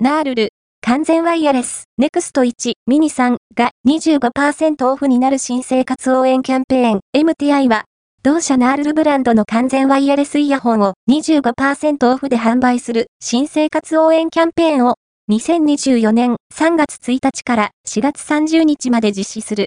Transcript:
ナールル、完全ワイヤレス、ネクスト1、ミニ3が25%オフになる新生活応援キャンペーン、MTI は、同社ナールルブランドの完全ワイヤレスイヤホンを25%オフで販売する新生活応援キャンペーンを2024年3月1日から4月30日まで実施する。